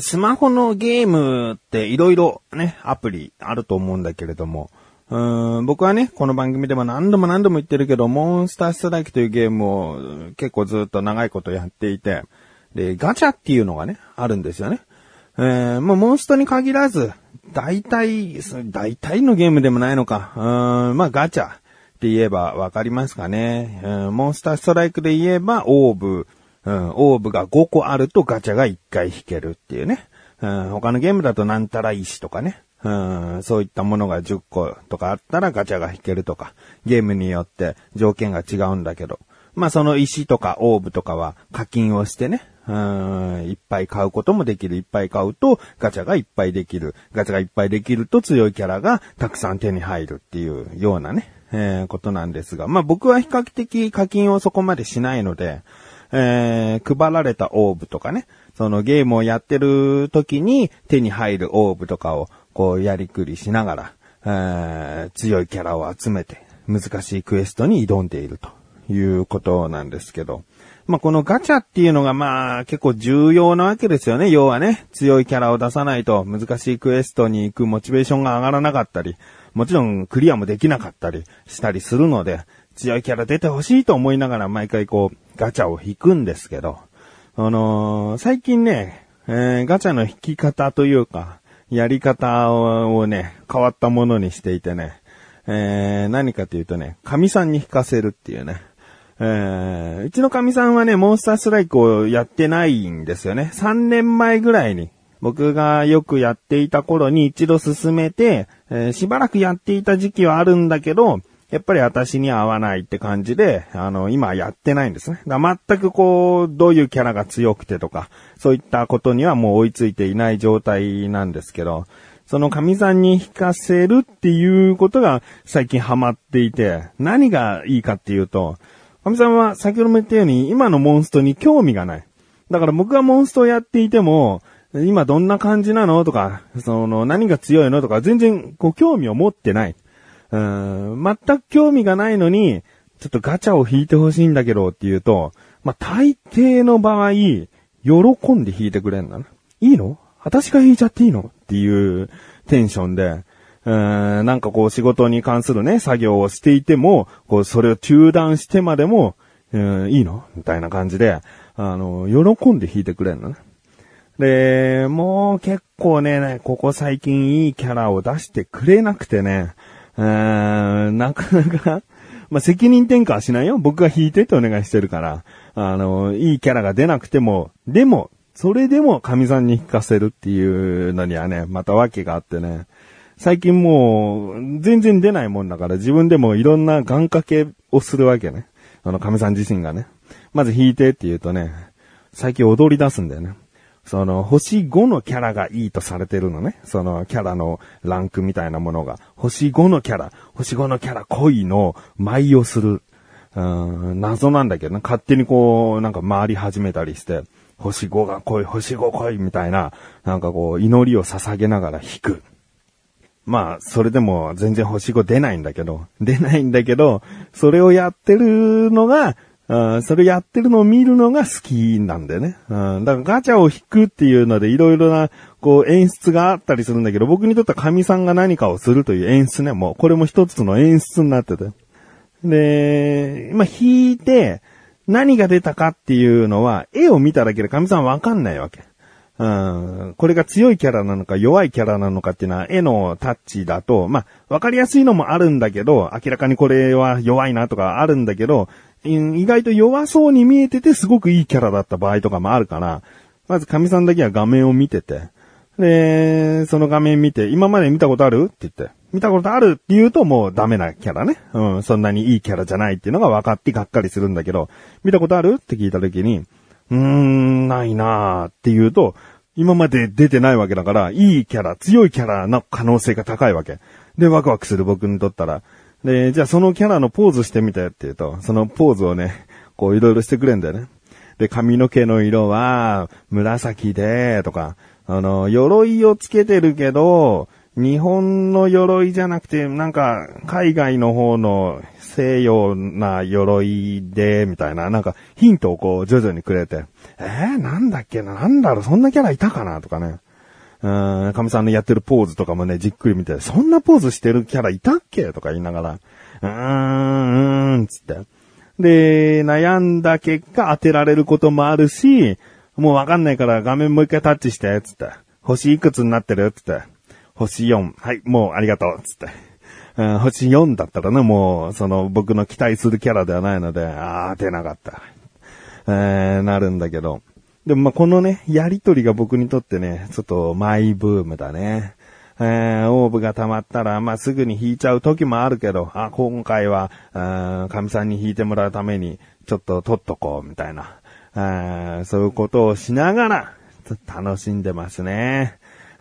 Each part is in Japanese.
スマホのゲームって色々ね、アプリあると思うんだけれども、うーん僕はね、この番組でも何度も何度も言ってるけど、モンスターストライクというゲームを結構ずっと長いことやっていて、で、ガチャっていうのがね、あるんですよね。えー、もうモンストに限らず、大体、大体のゲームでもないのか。うん、まあガチャって言えばわかりますかね。うん、モンスターストライクで言えば、オーブ、うん、オーブが5個あるとガチャが1回引けるっていうね。うん、他のゲームだとなんたら石とかね。うん、そういったものが10個とかあったらガチャが引けるとか、ゲームによって条件が違うんだけど、まあその石とかオーブとかは課金をしてね、うん、いっぱい買うこともできる。いっぱい買うとガチャがいっぱいできる。ガチャがいっぱいできると強いキャラがたくさん手に入るっていうようなね、えー、ことなんですが、まあ僕は比較的課金をそこまでしないので、えー、配られたオーブとかね、そのゲームをやってる時に手に入るオーブとかをこうやりくりしながら、えー、強いキャラを集めて難しいクエストに挑んでいるということなんですけど、まあ、このガチャっていうのがまあ結構重要なわけですよね。要はね、強いキャラを出さないと難しいクエストに行くモチベーションが上がらなかったり、もちろんクリアもできなかったりしたりするので、強いキャラ出てほしいと思いながら毎回こう、ガチャを引くんですけど、あのー、最近ね、えー、ガチャの引き方というか、やり方をね、変わったものにしていてね、えー、何かというとね、神さんに引かせるっていうね。えー、うちの神さんはね、モンスターストライクをやってないんですよね。3年前ぐらいに、僕がよくやっていた頃に一度進めて、えー、しばらくやっていた時期はあるんだけど、やっぱり私に合わないって感じで、あの、今やってないんですね。だ全くこう、どういうキャラが強くてとか、そういったことにはもう追いついていない状態なんですけど、その神さんに引かせるっていうことが最近ハマっていて、何がいいかっていうと、神さんは先ほども言ったように今のモンストに興味がない。だから僕がモンストをやっていても、今どんな感じなのとか、その何が強いのとか全然こう興味を持ってない。うん、全く興味がないのに、ちょっとガチャを引いてほしいんだけどって言うと、まあ、大抵の場合、喜んで引いてくれんだな。いいの？私が引いちゃっていいの？っていうテンションで、うん、なんかこう仕事に関するね、作業をしていても、こうそれを中断してまでも、うん、いいの？みたいな感じで、あの、喜んで弾いてくれるの。ね。で、もう結構ね、ここ最近いいキャラを出してくれなくてね、うーん、なかなか、ま、責任転嫁はしないよ。僕が弾いてってお願いしてるから。あの、いいキャラが出なくても、でも、それでも神さんに弾かせるっていうのにはね、また訳があってね。最近もう、全然出ないもんだから自分でもいろんな願掛けをするわけね。あの、神さん自身がね。まず弾いてって言うとね、最近踊り出すんだよね。その、星5のキャラがいいとされてるのね。その、キャラのランクみたいなものが。星5のキャラ、星5のキャラ恋の舞をする。うん、謎なんだけどね。勝手にこう、なんか回り始めたりして、星5が恋、星5恋みたいな、なんかこう、祈りを捧げながら弾く。まあ、それでも全然星5出ないんだけど、出ないんだけど、それをやってるのが、それやってるのを見るのが好きなんだよね。だからガチャを引くっていうのでいろいろな、こう演出があったりするんだけど、僕にとっては神さんが何かをするという演出ね、もうこれも一つの演出になってて。で、今引いて何が出たかっていうのは絵を見ただけで神さんわかんないわけ。うん、これが強いキャラなのか弱いキャラなのかっていうのは絵のタッチだと、まあ、わかりやすいのもあるんだけど、明らかにこれは弱いなとかあるんだけど、意外と弱そうに見えててすごくいいキャラだった場合とかもあるから、まず神さんだけは画面を見てて、で、その画面見て、今まで見たことある？って言って、見たことあるって言うともうダメなキャラね。うん、そんなにいいキャラじゃないっていうのが分かってがっかりするんだけど、見たことある？って聞いた時に、うーん、ないなーって言うと、今まで出てないわけだから、いいキャラ、強いキャラの可能性が高いわけ。で、ワクワクする僕にとったら、で、じゃあそのキャラのポーズしてみてって言うと、そのポーズをね、こういろいろしてくれんだよね。で、髪の毛の色は紫で、とか、あの、鎧をつけてるけど、日本の鎧じゃなくて、なんか、海外の方の西洋な鎧で、みたいな、なんか、ヒントをこう、徐々にくれて、えー、なんだっけな、なんだろう、そんなキャラいたかな、とかね。うん、神さんのやってるポーズとかもね、じっくり見て、そんなポーズしてるキャラいたっけとか言いながら、うーん、うーん、つって。で、悩んだ結果当てられることもあるし、もうわかんないから画面もう一回タッチして、つって。星いくつになってる？つって。星4。はい、もうありがとう。つって。うん、星4だったらね、もう、その、僕の期待するキャラではないので、あー、出なかった。えー、なるんだけど。でもまあ、このね、やりとりが僕にとってね、ちょっとマイブームだね。えー、オーブが溜まったら、まあ、すぐに引いちゃう時もあるけど、あ、今回は、神さんに引いてもらうために、ちょっと取っとこう、みたいな。あそういうことをしながら、楽しんでますね。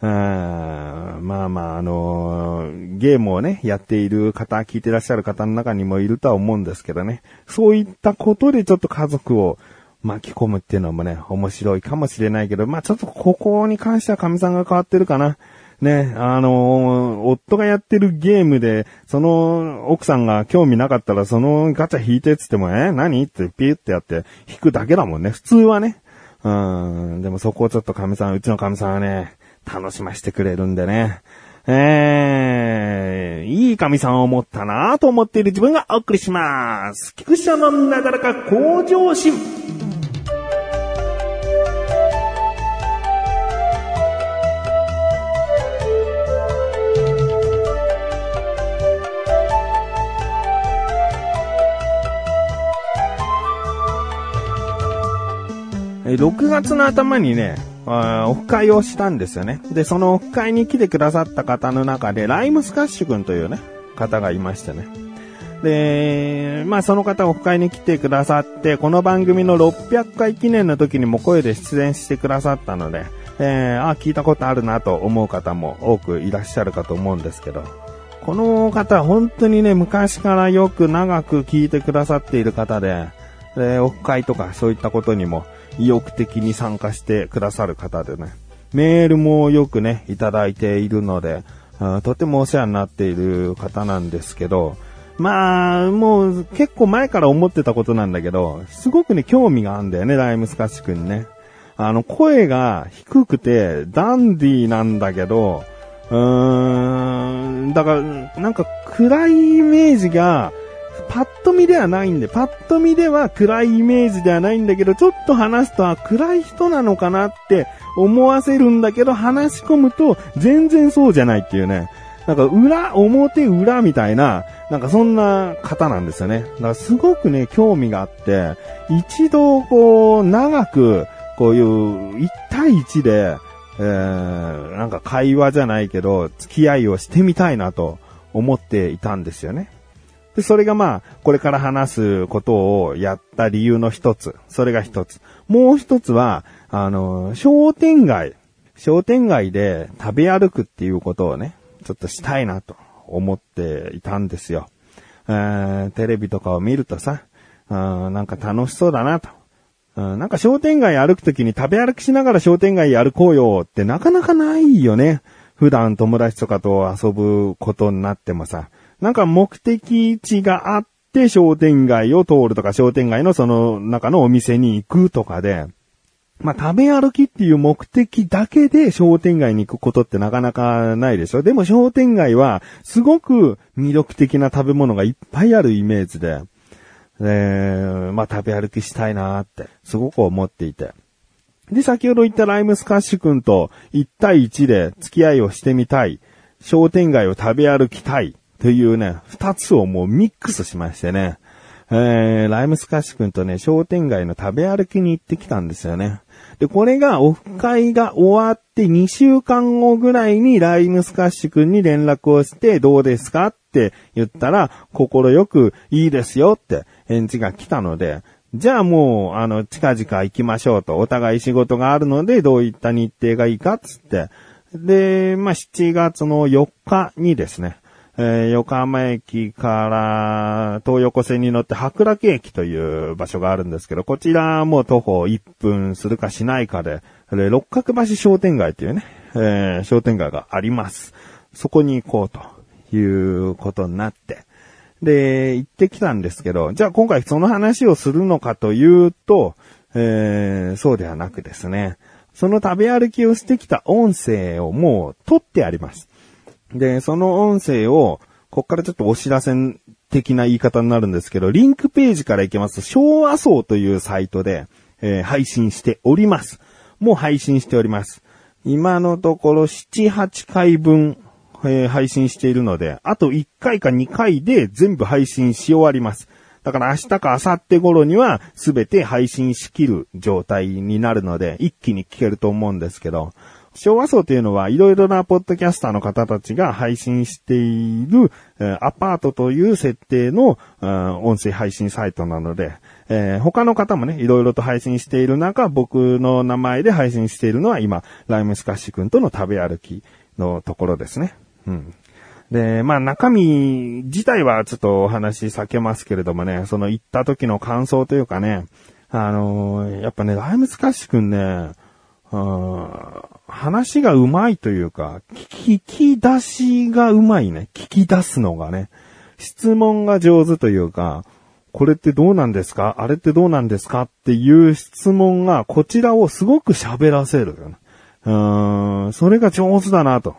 あまあまあ、あのー、ゲームをね、やっている方、聞いてらっしゃる方の中にもいるとは思うんですけどね。そういったことでちょっと家族を巻き込むっていうのもね、面白いかもしれないけど、まあちょっとここに関しては神さんが変わってるかな。ね、あのー、夫がやってるゲームで、その奥さんが興味なかったら、そのガチャ引いてっつっても、え何？ってピュってやって引くだけだもんね。普通はね。うん、でもそこをちょっと神さん、うちの神さんはね、楽しませてくれるんでね。えー、いい神さんを持ったなと思っている自分がお送りします。菊池のなだらか向上心。6月の頭にね、オフ会をしたんですよね。で、そのオフ会に来てくださった方の中で、ライムスカッシュ君というね、方がいましてね。で、まあその方オフ会に来てくださって、この番組の600回記念の時にも声で出演してくださったので、えー、あ、聞いたことあるなと思う方も多くいらっしゃるかと思うんですけど、この方本当にね、昔からよく長く聞いてくださっている方で、で、オフ会とかそういったことにも意欲的に参加してくださる方でね、メールもよくね、いただいているので、とてもお世話になっている方なんですけど、まあ、もう結構前から思ってたことなんだけど、すごくね、興味があるんだよね、ライムスカッシュ君ね。あの、声が低くて、ダンディーなんだけど、うーん、だから、なんか暗いイメージが、パッと見ではないんで、パッと見では暗いイメージではないんだけど、ちょっと話すと、あ、暗い人なのかなって思わせるんだけど、話し込むと全然そうじゃないっていうね。なんか裏、表裏みたいな、なんかそんな方なんですよね。だからすごくね、興味があって、一度こう、長く、こういう一対一で、えー、なんか会話じゃないけど、付き合いをしてみたいなと思っていたんですよね。で、それがまあ、これから話すことをやった理由の一つ。それが一つ。もう一つは、あの、商店街。商店街で食べ歩くっていうことをね、ちょっとしたいなと思っていたんですよ。えー、テレビとかを見るとさ、なんか楽しそうだなと。なんか商店街歩くときに食べ歩きしながら商店街歩こうよってなかなかないよね。普段友達とかと遊ぶことになってもさ。なんか目的地があって商店街を通るとか商店街のその中のお店に行くとかで、まあ、食べ歩きっていう目的だけで商店街に行くことってなかなかないでしょでも商店街はすごく魅力的な食べ物がいっぱいあるイメージで、えー、まあ、食べ歩きしたいなーってすごく思っていて。で、先ほど言ったライムスカッシュ君と1対1で付き合いをしてみたい。商店街を食べ歩きたい。というね、二つをもうミックスしましてね、えー、ライムスカッシュ君とね、商店街の食べ歩きに行ってきたんですよね。で、これがオフ会が終わって2週間後ぐらいにライムスカッシュ君に連絡をしてどうですかって言ったら、心よくいいですよって返事が来たので、じゃあもう、あの、近々行きましょうと、お互い仕事があるのでどういった日程がいいかっつって、で、まあ、7月の4日にですね、えー、横浜駅から東横線に乗って白楽駅という場所があるんですけど、こちらも徒歩1分するかしないかで、六角橋商店街というね、えー、商店街があります。そこに行こうということになって、で、行ってきたんですけど、じゃあ今回その話をするのかというと、えー、そうではなくですね、その食べ歩きをしてきた音声をもう撮ってあります。で、その音声を、こっからちょっとお知らせ的な言い方になるんですけど、リンクページから行けます、昭和層というサイトで、えー配信しております。もう配信しております。今のところ7、8回分、えー配信しているので、あと1回か2回で全部配信し終わります。だから明日か明後日頃には全て配信しきる状態になるので、一気に聞けると思うんですけど、昭和層というのはいろいろなポッドキャスターの方たちが配信している、えアパートという設定の、音声配信サイトなので、えー他の方もね、いろいろと配信している中、僕の名前で配信しているのは今、ライムスカッシュ君との食べ歩きのところですね。うん。で、まあ中身自体はちょっとお話避けますけれどもね、その行った時の感想というかね、あのーやっぱね、ライムスカッシュ君ね、話が上手いというか、聞き出しが上手いね。聞き出すのがね。質問が上手というか、これってどうなんですか？あれってどうなんですか？っていう質問がこちらをすごく喋らせる。うーん、それが上手だなと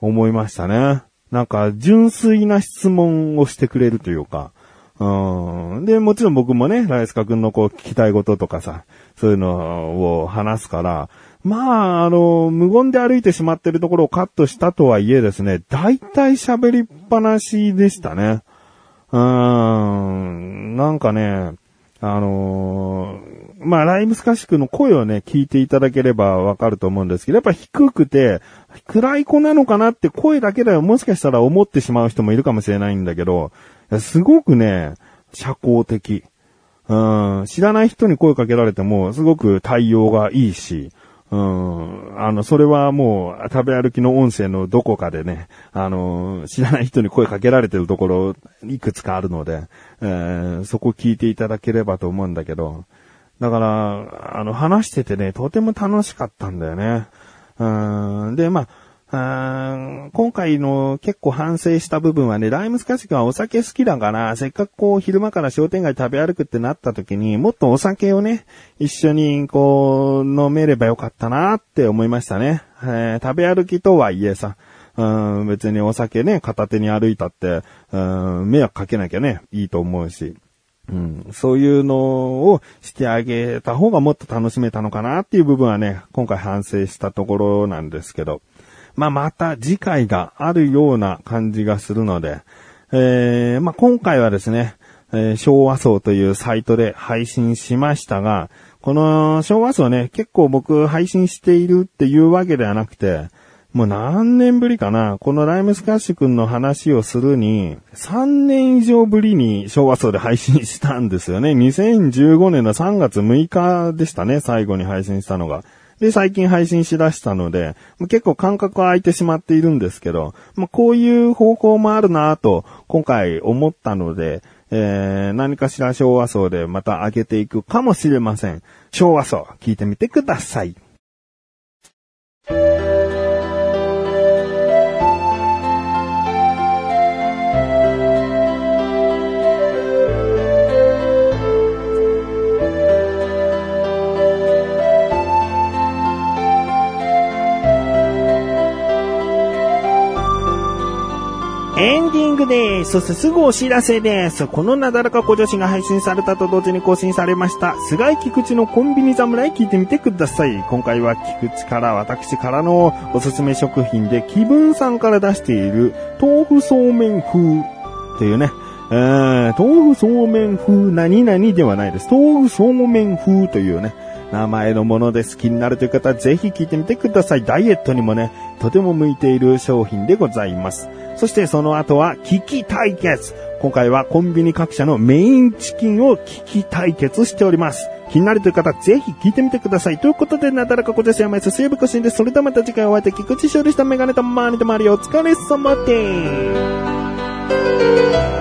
思いましたね。なんか純粋な質問をしてくれるというか、うん。で、もちろん僕もね、ライスカ君のこう聞きたいこととかさ、そういうのを話すから、まあ、あの、無言で歩いてしまってるところをカットしたとはいえですね、大体喋りっぱなしでしたね。うーん、なんかね、あのーまあ、ライムスカシクの声をね、聞いていただければわかると思うんですけど、やっぱ低くて、暗い子なのかなって声だけではもしかしたら思ってしまう人もいるかもしれないんだけど、すごくね、社交的。うん、知らない人に声かけられても、すごく対応がいいし、うん、あの、それはもう、食べ歩きの音声のどこかでね、あの、知らない人に声かけられてるところ、いくつかあるので、えーそこ聞いていただければと思うんだけど、だから、あの、話しててね、とても楽しかったんだよね。うん、で、まあ、あ今回の結構反省した部分はね、ライムスカシクはお酒好きだから、せっかくこう昼間から商店街食べ歩くってなった時に、もっとお酒をね、一緒にこう、飲めればよかったなって思いましたね。えー食べ歩きとはいえさ、うん、別にお酒ね、片手に歩いたって、うん、迷惑かけなきゃね、いいと思うし。うん、そういうのをしてあげた方がもっと楽しめたのかなっていう部分はね、今回反省したところなんですけど。まあ、また次回があるような感じがするので、えー、まあ、今回はですね、えー昭和層というサイトで配信しましたが、この昭和層ね、結構僕配信しているっていうわけではなくて、もう何年ぶりかなこのライムスカッシュ君の話をするに、3年以上ぶりに昭和層で配信したんですよね。2015年の3月6日でしたね、最後に配信したのが。で、最近配信しだしたので、結構間隔は空いてしまっているんですけど、まあ、こういう方向もあるなと、今回思ったので、えー、何かしら昭和層でまた上げていくかもしれません。昭和層、聞いてみてください。エンディングです。そしてすぐお知らせです。このなだらか小女子が配信されたと同時に更新されました、菅井菊池のコンビニ侍聞いてみてください。今回は菊池から私からのおすすめ食品で気分さんから出している豆腐そうめん風というね、えー豆腐そうめん風何々ではないです。豆腐そうめん風というね、名前のものです。気になるという方はぜひ聞いてみてください。ダイエットにもね、とても向いている商品でございます。そしてその後は危機対決。今回はコンビニ各社のメインチキンを危機対決しております。気になるという方、ぜひ聞いてみてください。ということで、なだらかこです。山安、西部しんです。それではまた次回お会いでき、菊池勝利したメガネとマーニとマリオ、お疲れ様です。